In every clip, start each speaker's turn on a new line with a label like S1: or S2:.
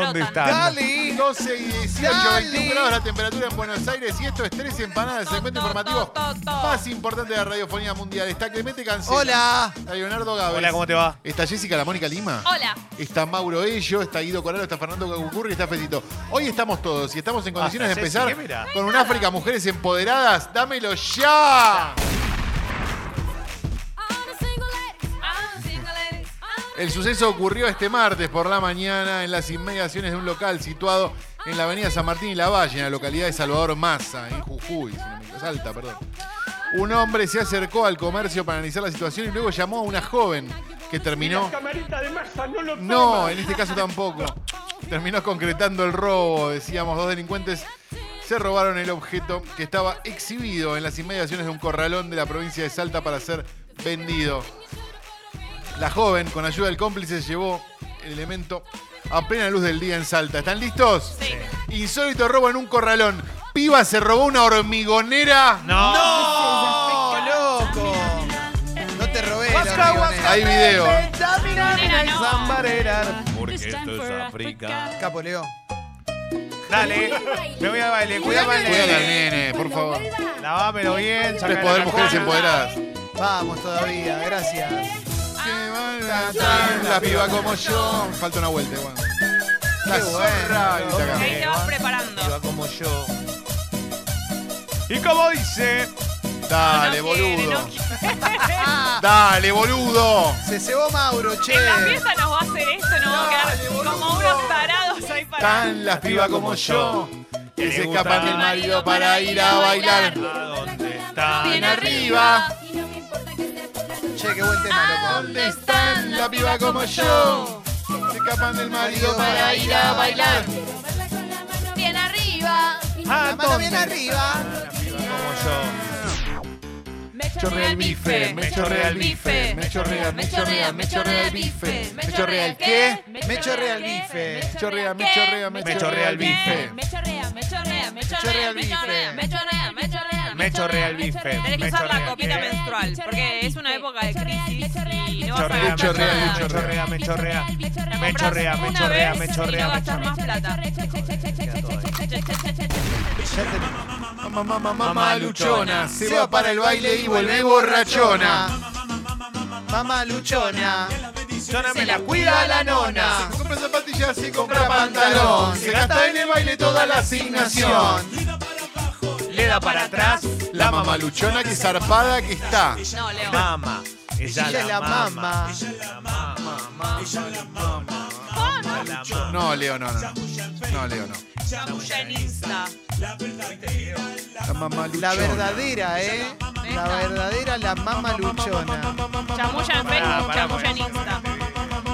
S1: dónde están?
S2: Dale.
S3: 12 y 18,
S2: Dale.
S3: 21 grados la temperatura en Buenos Aires y esto es Tres Empanadas, el segmento informativo más importante de la radiofonía mundial. Está Clemente Cancela.
S2: Hola.
S3: Está Leonardo Gávez.
S1: Hola, ¿cómo te va?
S3: Está Jessica La Mónica Lima.
S4: Hola.
S3: Está Mauro Ello, está Guido Coralo, está Fernando Cacucurri y está Fetito. Hoy estamos todos y estamos en condiciones de empezar con un África Mujeres Empoderadas. ¡Dámelo ya! El suceso ocurrió este martes por la mañana en las inmediaciones de un local situado en la avenida San Martín y La Valle, en la localidad de Salvador Massa, en Jujuy, si no me equivoco, Salta, perdón. Un hombre se acercó al comercio para analizar la situación y luego llamó a una joven que terminó... No, en este caso tampoco. Terminó concretando el robo, decíamos, dos delincuentes se robaron el objeto que estaba exhibido en las inmediaciones de un corralón de la provincia de Salta para ser vendido. La joven, con ayuda del cómplice, llevó el elemento a plena luz del día en Salta. ¿Están listos?
S4: Sí.
S3: Insólito robo en un corralón. Piba se robó una hormigonera.
S1: No.
S2: No, loco. No te robé la hormigonera.
S3: Hay video.
S1: Porque esto es África.
S2: Capo Leo.
S1: Dale, me voy al baile, cuidado al
S3: Cuídale al
S1: nene.
S3: nene, por favor.
S1: Lavámelo bien,
S3: Tres
S1: sacale
S3: poder mujeres empoderadas.
S2: Vamos todavía, gracias.
S3: La piba como yo. Falta una vuelta, igual. La zorra. Y saca.
S4: Ahí te vas preparando.
S1: Como yo. Y como dice,
S3: Dale,
S4: No quiere,
S3: boludo.
S4: no quiere.
S3: Dale, boludo.
S2: Se cebó Mauro, che.
S4: En la fiesta nos va a hacer esto, nos va a quedar como unos tarados ahí para.
S3: Tan las pibas como yo. Que se escapan del marido para ir a bailar.
S1: ¿a dónde está?
S3: Bien arriba.
S2: Che, qué buen tema, loco.
S3: ¿Dónde están la piba como yo? Se escapan del marido para ir a bailar.
S4: Bien arriba.
S1: ¿A
S2: La mano bien arriba.
S1: Como yo.
S4: Me
S3: chorrea el bife, me chorrea el bife, me chorrea, me chorrea, me chorrea el bife, me chorrea el qué?
S2: Me chorrea el bife.
S3: Me chorrea, me chorrea, me
S1: Me chorrea el bife.
S4: Me chorrea, me chorrea, me
S2: chorrea,
S4: me chorrea, me chorrea, me chorrea.
S1: Me el bife.
S4: Tenés que
S1: Me
S4: usar la copita
S1: qué?
S4: menstrual, porque es una época de crisis y no vas a
S1: Chorrea,
S4: gastar
S3: me chorrea.
S1: me chorrea, me chorrea. Me chorrea, me chorrea, me chorrea,
S4: no
S1: me
S4: gastas más plata.
S3: Mamá, mamá, mamá luchona, se va para el baile y vuelve borrachona.
S2: Mamá luchona.
S1: Zona me la cuida la nona.
S3: Se compra zapatillas y compra pantalón. Se gasta en el baile toda la asignación.
S1: Le da para atrás.
S3: La mamá luchona que zarpada que está.
S4: No, Leo.
S1: Mama. Ella
S2: Ella es la mama.
S1: Ella la mama. Ella la mama.
S4: Oh, no.
S1: La mama.
S3: No, Leo, no, no. No, Leo, no.
S4: Chamullanista.
S3: La mamá luchona.
S2: La verdadera, ¿eh? La verdadera, la mama luchona.
S4: Chamulla en Facebook, chamulla en Insta.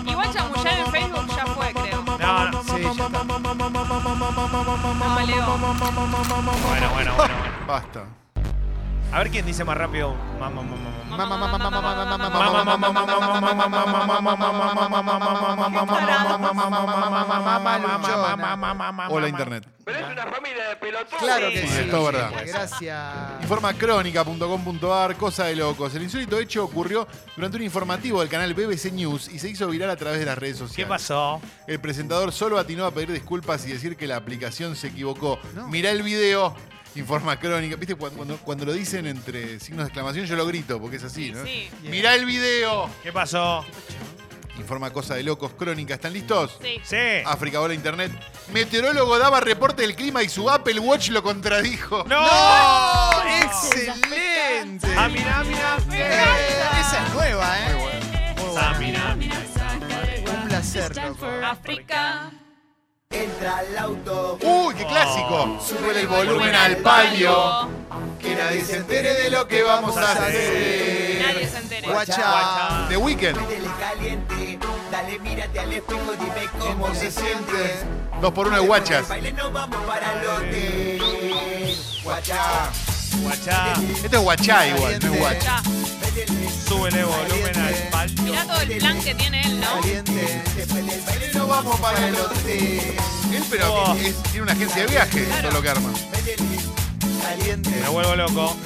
S4: Igual chamullar en Facebook ya fue, creo.
S1: No, no.
S2: Sí, ya está.
S4: No, Leo.
S1: Bueno, bueno, bueno, bueno.
S3: Basta.
S1: A ver quién dice más rápido.
S3: Hola, Internet.
S2: Claro que
S4: Sí.
S2: Gracias.
S3: Informa cosa de locos. El insólito hecho ocurrió durante un informativo del canal BBC News y se hizo viral a través de las redes sociales.
S1: ¿Qué pasó?
S3: El presentador solo atinó a pedir disculpas y decir que la aplicación se equivocó. Mirá el video, informa crónica. ¿Viste? Cuando, cuando- cuando lo dicen entre signos de exclamación, yo lo grito, porque es así, ¿no?
S4: Sí.
S3: Mirá el video.
S1: ¿Qué pasó?
S3: Informa cosa de locos, crónica. ¿Están listos?
S4: Sí.
S1: Sí.
S3: África, hola Internet. Meteorólogo daba reporte del clima y su Apple Watch lo contradijo.
S1: ¡No!
S2: ¡No! ¡Excelente!
S1: Ah, mira, mira.
S2: Eh, esa es nueva, ¿eh? Muy
S1: Ah,
S2: buena.
S1: mira, mira.
S2: Un placer, loco.
S4: África.
S5: Entra al auto.
S3: ¡Uy, qué clásico! Sube el volumen al palio. Que nadie se entere de lo que vamos a
S4: Nadie
S3: hacer.
S4: se entere.
S2: Guacha.
S3: The Weeknd.
S5: Métele caliente. Dale, mírate al espejo, dime cómo,
S3: ¿Cómo
S5: se siente.
S3: Dos por uno de guachas.
S5: Baile, no vamos para el hotel. Guacha.
S1: Guachá.
S3: Esto es guachá igual, no es.
S4: Ya.
S1: Súbele volumen al
S4: Mirá todo el plan que tiene él, ¿no?
S2: Caliente.
S5: Después del baile
S2: No vamos para el hotel.
S3: Él, pero
S1: Oh.
S3: es- tiene una agencia de viaje, todo lo que arma.
S2: Caliente.
S1: Me vuelvo loco.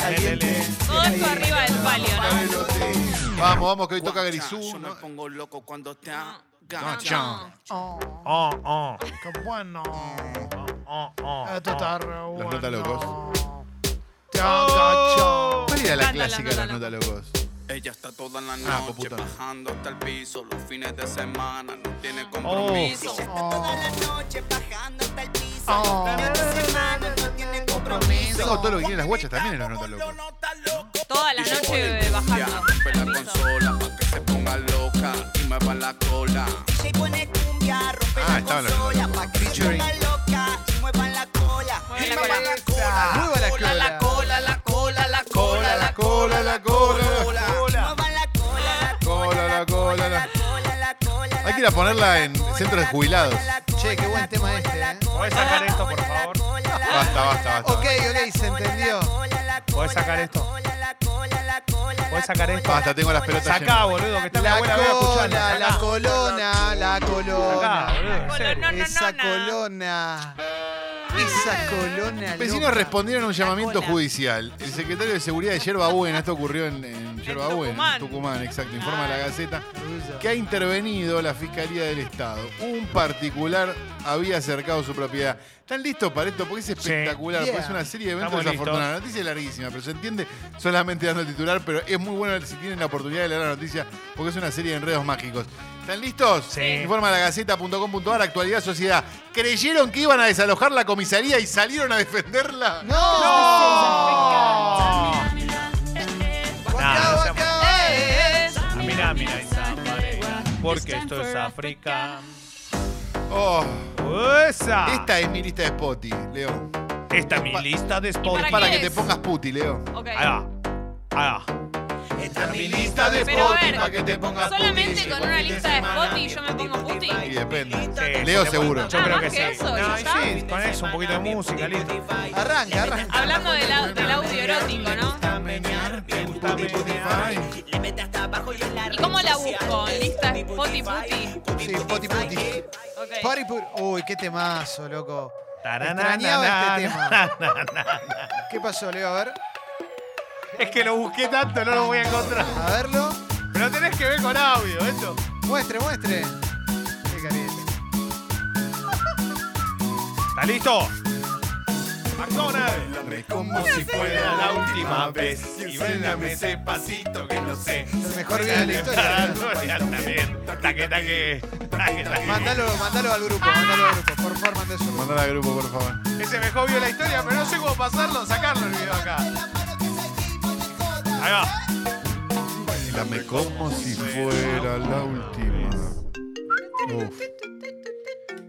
S2: Caliente.
S4: Todo esto arriba del palio, ¿no?
S3: Vamos, vamos, que hoy toca Grisú.
S6: Yo me
S3: ¿no?
S6: pongo loco cuando te
S3: chao.
S2: Oh,
S1: Oh, oh.
S2: qué bueno.
S1: Oh, oh,
S2: Esto
S1: oh.
S2: está re bueno.
S3: Nota Locos.
S2: Te.
S3: ¿Cuál era la clásica de las
S4: cántala.
S3: notas locos?
S6: Ella está toda la
S3: Ah,
S6: noche
S3: puta.
S6: bajando hasta el piso. Los fines de semana no tiene
S1: Oh.
S6: compromiso.
S5: Toda la noche bajando hasta el piso.
S2: Oh.
S5: Fines de semana no tiene compromiso.
S3: Tengo todo lo que tienen las guachas también en las notas locos.
S4: Toda la noche bajando.
S6: La
S4: al piso.
S6: consola pa' que se ponga loca y mueva la cola.
S5: DJ pone cumbia, rompe
S3: Ah,
S5: la consola pa' que se ponga loca y muevan la cola.
S4: Cola.
S5: la cola.
S2: Mueva la cola.
S5: La cola, la cola,
S3: ir a ponerla en centros de jubilados.
S2: Che, qué buen tema este, ¿eh?
S1: ¿Podés sacar esto, por favor?
S3: Basta, basta, basta.
S2: Ok, ok, se entendió.
S1: ¿Podés sacar esto? ¿Podés sacar esto?
S3: Basta, tengo las pelotas
S1: Sacá,
S3: llenas.
S1: boludo, que está
S2: La
S1: abuela voy a
S2: la colona, la
S1: Sacá,
S2: colona.
S1: boludo, en serio.
S4: No, no,
S2: Esa colona. Esa colona.
S3: Vecinos
S2: loca.
S3: respondieron a un llamamiento judicial. El secretario de Seguridad de Yerba Buena, esto ocurrió en, en Yerba Buena,
S4: Tucumán.
S3: Tucumán, exacto, informa la
S4: Ah.
S3: Gaceta, que ha intervenido la Fiscalía del Estado. Un particular había acercado su propiedad. ¿Están listos para esto? Porque es espectacular,
S2: Yeah.
S3: porque es una serie de eventos
S1: Estamos
S3: desafortunados. La noticia es larguísima, pero se entiende solamente dando el titular, pero es muy bueno si tienen la oportunidad de leer la noticia, porque es una serie de enredos mágicos. ¿Están listos?
S1: Sí.
S3: Informa la Gaceta.com.ar, actualidad sociedad. ¿Creyeron que iban a desalojar la comisaría y salieron a defenderla?
S1: Nah, no seamos-.
S4: Eh,
S1: Ah, esa pareja. Porque esto es África.
S3: Oh,
S1: ¡Esa!
S3: esta es mi lista de Spotty, Leo.
S1: Esta es mi lista de
S3: Es
S1: spots.
S4: para
S3: para que te pongas puti, Leo.
S4: Ok.
S1: Ahí va. Ahí va.
S5: Esta es mi
S3: lista de
S4: Pero a
S3: Spotty
S4: ver,
S3: para que te pongas
S4: Solamente
S3: puti.
S4: con una lista de spot y yo me pongo puti.
S3: Y depende.
S1: Sí,
S3: Leo seguro.
S1: Yo
S4: Ah,
S1: creo
S4: más
S1: que
S4: que
S1: sí.
S4: eso,
S1: No, sí, con eso, un poquito de música, listo.
S2: Arranca, arranca.
S4: Hablando del au- del audio erótico, ¿no?
S5: Le mete hasta abajo y en la
S4: ¿Y cómo la busco? ¿En y puti?
S2: Sí, poti puti.
S4: Ok.
S2: Party put- Uy, qué temazo, loco. Extrañaba este tema. ¿Qué pasó, Leo? A ver.
S1: Es que lo busqué tanto, no lo voy a encontrar.
S2: A verlo.
S1: Pero tenés que ver con audio, esto.
S2: Muestre, muestre. Qué caliente.
S1: ¿Está listo? McDonald's. Como si fuera última vez. Y véndame ese pasito que no sé.
S2: El mejor video de la historia.
S1: También. Taque, taque. Taque, taque.
S2: Mándalo, mándalo al grupo, mándalo al grupo. Por favor, mande eso.
S3: Mandala al grupo, por favor.
S1: Ese mejor video de la historia, pero no sé cómo pasarlo, sacarlo el video acá. Ahí va.
S3: Dame como si fuera la última. Uf.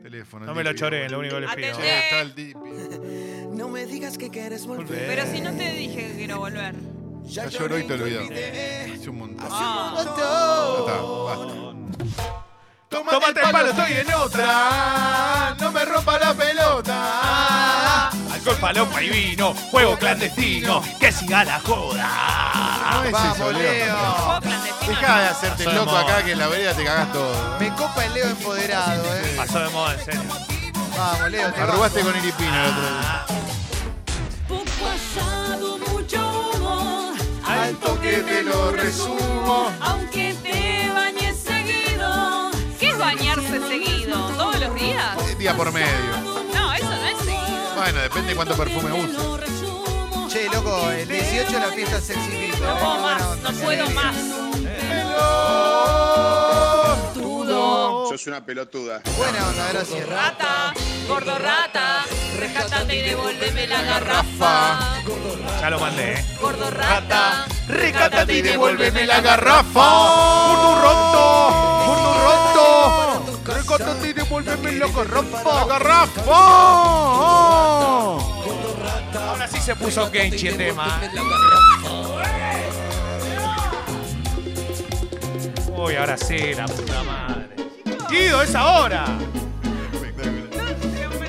S3: Teléfono.
S1: No me lo choré, lo único que les pido.
S4: Atendé.
S3: Está el Dipi.
S5: No me digas que quieres volver.
S4: Pero si no te dije que quiero volver.
S3: Ya lloró y te olvidó. Hace un montón.
S4: Ah,
S3: Ya está, basta.
S1: Tómate el palo, estoy en otra.
S3: No me rompa la pelota.
S1: Alcohol, palopa y vino. Juego clandestino. Que siga la joda.
S3: No es
S2: Vamos,
S3: eso, Leo. Deja de hacerte loco acá que en la vereda te cagás todo.
S2: Me copa el Leo empoderado, eh.
S1: Pasó de moda, en serio.
S2: Vamos, Leo. te
S3: Arrugaste con Iripino el otro día. Te lo resumo.
S7: aunque te bañes seguido.
S4: ¿Qué es bañarse seguido? ¿Todos los días?
S3: Eh, Día por medio.
S4: No, eso no es seguido.
S3: Bueno, depende de cuánto perfume uses.
S2: Che, loco, el 18 la fiesta sexy fit.
S4: No puedo más, no puedo más. Tudo.
S8: Sos una pelotuda.
S2: Buena onda, gracias.
S4: Rata, gordo rata, rescatate y devuélveme la garrafa.
S1: Ya lo mandé, eh.
S4: Gordo rata,
S3: Recátate y devuélveme la garrafa.
S1: ¡Urdu roto! ¡Urdu roto!
S3: Recátate y devuélveme la garrafa. ¡La garrafa!
S1: Ahora sí se puso Kenchi el tema. Uy, ahora sí, la puta madre. Guido, es ahora.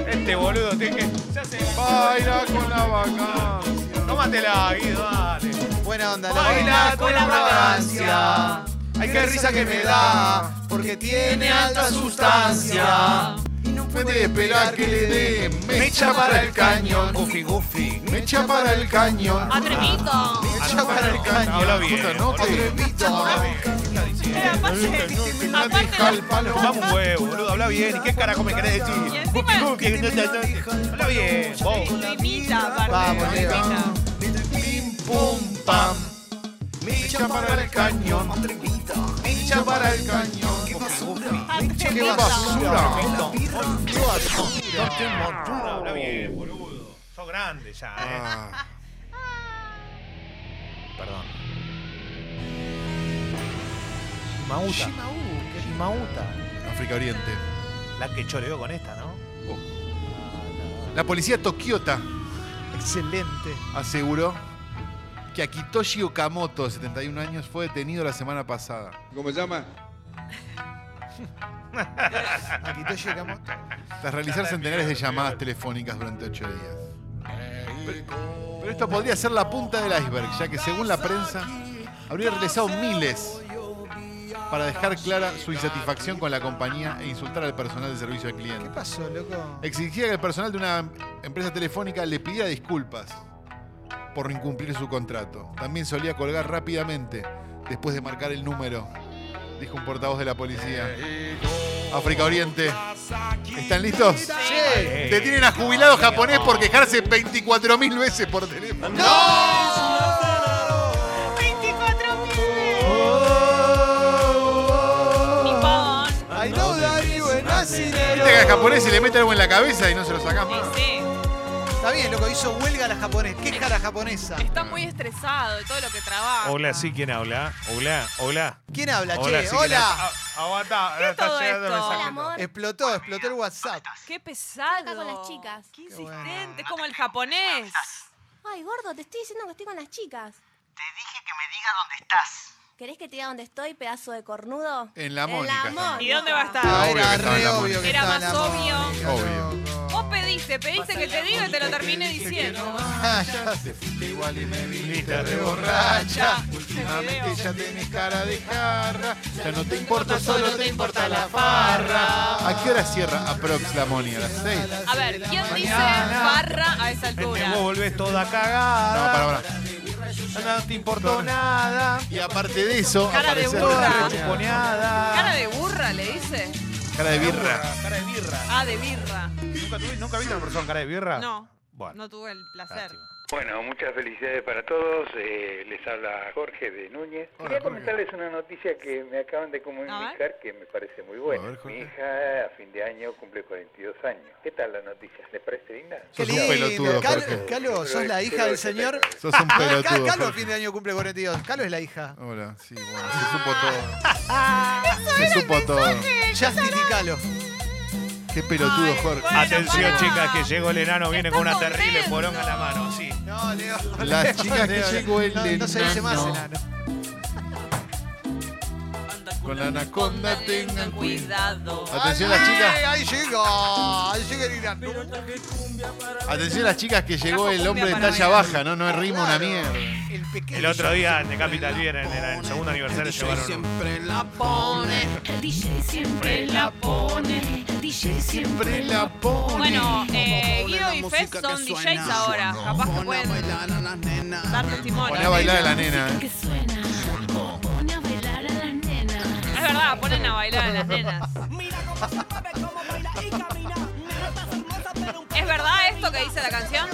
S1: Este boludo tiene que. Se hace.
S3: Baila con la vacancia.
S1: Tómatela, Guido.
S2: Buena onda.
S1: Baila con la vagancia.
S2: Ay, qué risa que me da, porque tiene alta sustancia.
S3: Y no puede esperar que le dé mecha para el cañón.
S1: Goofy, goofy.
S3: Mecha para el cañón.
S4: Atrevito.
S2: Mecha para el cañón.
S1: Habla bien. Vamos un huevo, boludo. Habla bien. ¿Y qué carajo me querés decir?
S4: Y encima-
S1: Goofy, no, no, no. Habla bien. Vos.
S4: lo imita, aparte.
S2: Vamos,
S4: lo
S2: Leo.
S4: imita.
S3: Pim, pum, pam. Mecha para el cañón. Mecha para el cañón.
S2: ¡Qué basura!
S3: ¡Qué basura!
S2: ¡Qué basura!
S1: Habla bien, boludo. Sos grande ya, eh.
S3: Ah,
S1: Perdón. Mauta. Mauta.
S3: África Oriente.
S1: La que choreó con esta, ¿no?
S3: La policía tokiota
S2: Excelente.
S3: aseguró que Akitoshi Okamoto, de 71 años, fue detenido la semana pasada.
S8: ¿Cómo se llama?
S2: Te llegamos.
S3: Tras realizar centenares de llamadas telefónicas durante ocho días. Pero, pero esto podría ser la punta del iceberg, ya que según la prensa, habría realizado miles para dejar clara su insatisfacción con la compañía e insultar al personal de servicio al
S2: ¿Qué
S3: cliente.
S2: pasó, loco?
S3: Exigía que el personal de una empresa telefónica le pidiera disculpas por incumplir su contrato. También solía colgar rápidamente después de marcar el número, dijo un portavoz de la policía. África Oriente. ¿Están listos?
S2: Sí.
S3: Detienen a jubilado japonés por quejarse 24.000 veces por teléfono.
S4: 24 Nippon.
S2: I know that you were
S3: Viste que al japonés se le mete algo en la cabeza y no se lo sacás más.
S4: Sí, sí.
S2: Está bien, loco, hizo huelga la japonesa, queja la japonesa.
S4: Está muy estresado de todo lo que trabaja.
S1: Hola, sí, ¿quién habla? Hola, hola.
S2: ¿Quién habla,
S1: Hola,
S2: che?
S1: sí, ¿quién
S2: Hola.
S1: habla? Ah, Aguanta,
S4: ¿Qué
S1: está
S4: todo
S1: llegando el
S4: esto?
S1: mensaje.
S9: Hola, amor.
S2: Explotó, explotó el WhatsApp.
S4: Qué pesado.
S9: Acá con las chicas.
S4: Qué
S2: Qué bueno.
S4: insistente, es como el japonés.
S9: Ay, gordo, te estoy diciendo que estoy con las chicas.
S5: Te dije que me diga dónde estás.
S9: ¿Querés que te diga dónde estoy, pedazo de cornudo?
S3: En la Mónica.
S4: ¿Y dónde va a estar?
S2: Ah,
S3: Obvio que
S2: era
S3: estaba en
S2: re
S3: la
S2: obvio
S3: Mónica.
S4: Era
S2: estaba en
S4: más
S2: la
S4: obvio.
S2: Mónica,
S3: Obvio.
S2: loco.
S4: Vos pediste, que te diga y te lo terminé diciendo.
S2: Ah, ya sé.
S3: Igual y me viniste
S1: re
S3: re borracha. Últimamente ya tenés cara de jarra. Ya no te importa, solo te importa la farra. ¿A qué hora cierra aprox la Moni? ¿A las 6?
S4: A ver, ¿quién dice barra a esa altura?
S1: vos volvés toda cagada.
S3: No, para, para.
S1: No te importó nada.
S3: Y aparte de eso,
S4: Cara de burra. Cara de burra, le dice.
S3: Cara de birra.
S1: Cara de birra.
S4: Ah, de birra.
S1: ¿Nunca, tuvi- ¿Nunca viste a una persona con cara de birra?
S4: No,
S1: Bueno.
S4: no tuve el placer.
S1: lástima.
S10: Bueno, muchas felicidades para todos. Eh, les habla Jorge de Núñez.
S3: Hola,
S10: Quería comentarles una noticia que me acaban de comunicar que me parece muy buena.
S3: A ver.
S10: Mi hija a fin de año cumple 42 años. ¿Qué tal la noticia? ¿Le parece linda?
S2: Qué
S3: Sos un
S2: lindo.
S3: pelotudo,
S2: Cal-
S3: Jorge.
S2: Calo, ¿sos la hija del señor?
S3: Sos un pelotudo.
S2: Cal- Calo,
S3: Jorge.
S2: fin de año cumple 42. Calo es la hija.
S3: Hola, sí, bueno, se supo todo. Se supo todo.
S2: Justin y Calo.
S3: Qué pelotudo, Jorge.
S1: Atención, chicas, que llegó el enano, viene con una terrible poronga en la mano, sí.
S2: No, Leo.
S3: Las
S2: Leo,
S3: chicas que
S2: Leo,
S3: llegó el
S2: no, no se dice más
S3: enano. Con la anaconda tengan cuidado. Atención las chicas.
S2: Ahí llega. Ahí llega el enano.
S3: Atención las chicas que llegó el hombre de talla baja, ¿no? No es rima una mierda.
S2: El
S1: otro día de Capital Vienen, era el segundo aniversario, llevaron un-
S4: La pone.
S7: El DJ siempre la pone. El DJ
S3: Siempre la pone.
S4: Bueno, eh, Guido y Fez son DJs ahora. Capaz que pueden dar testimonio.
S3: Poné a bailar a la nena.
S4: Ponen a bailar a las nenas. ¿Es verdad esto que dice la canción?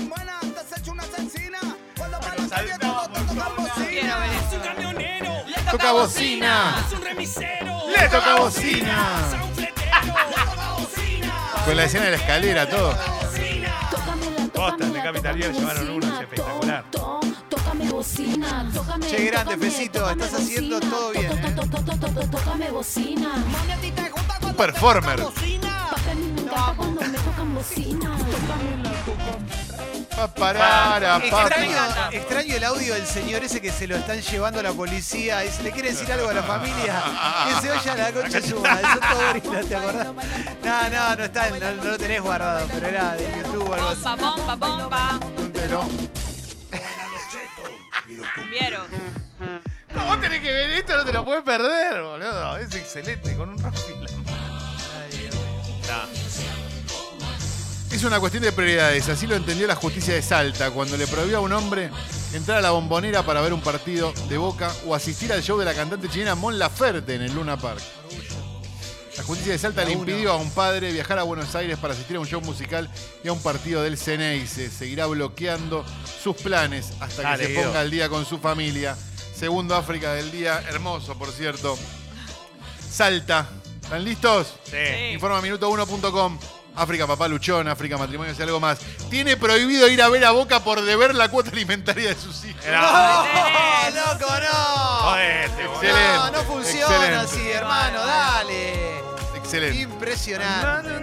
S4: Quiero ver eso.
S3: Toca bocina. Le toca bocina. Con la escena de la escalera, todo.
S7: Tócame
S1: de Capital Vial llevaron uno, es espectacular.
S7: to- to- Tócame bocina, tócame
S2: Che, grande, Fecito, estás haciendo todo bien, ¿eh?
S3: Un performer. Pa parara, pa.
S2: Extraño, extraño el audio del señor ese que se lo están llevando a la policía y se le quiere decir algo a la familia. Que se oye a la concha de su madre. Eso todo gorilas, ¿te acordás? No, no, no está, no, no lo tenés guardado, pero era de YouTube o algo así.
S4: Bomba, bomba, bomba.
S3: Pero,
S4: ¿Vieron?
S3: vos tenés que ver esto, no te lo puedes perder, boludo. Es excelente, con un Rafi en la mano. Es una cuestión de prioridades, así lo entendió la justicia de Salta cuando le prohibió a un hombre entrar a la bombonera para ver un partido de Boca o asistir al show de la cantante chilena Mon Laferte en el Luna Park. La justicia de Salta le impidió a un padre viajar a Buenos Aires para asistir a un show musical y a un partido del Ceneice. Seguirá bloqueando sus planes hasta que
S1: Dale,
S3: se ponga al día con su familia. Segundo África del día, hermoso por cierto. Salta. ¿Están listos?
S1: Sí.
S3: Informa minuto1.com. África Papá Luchón, África Matrimonio y algo más. Tiene prohibido ir a ver a Boca por deber la cuota alimentaria de sus hijos.
S2: ¡No, loco, no!
S1: Jodete.
S3: Excelente.
S2: No, no funciona
S3: excelente.
S2: así, hermano, dale.
S3: Excelente.
S2: Impresionante.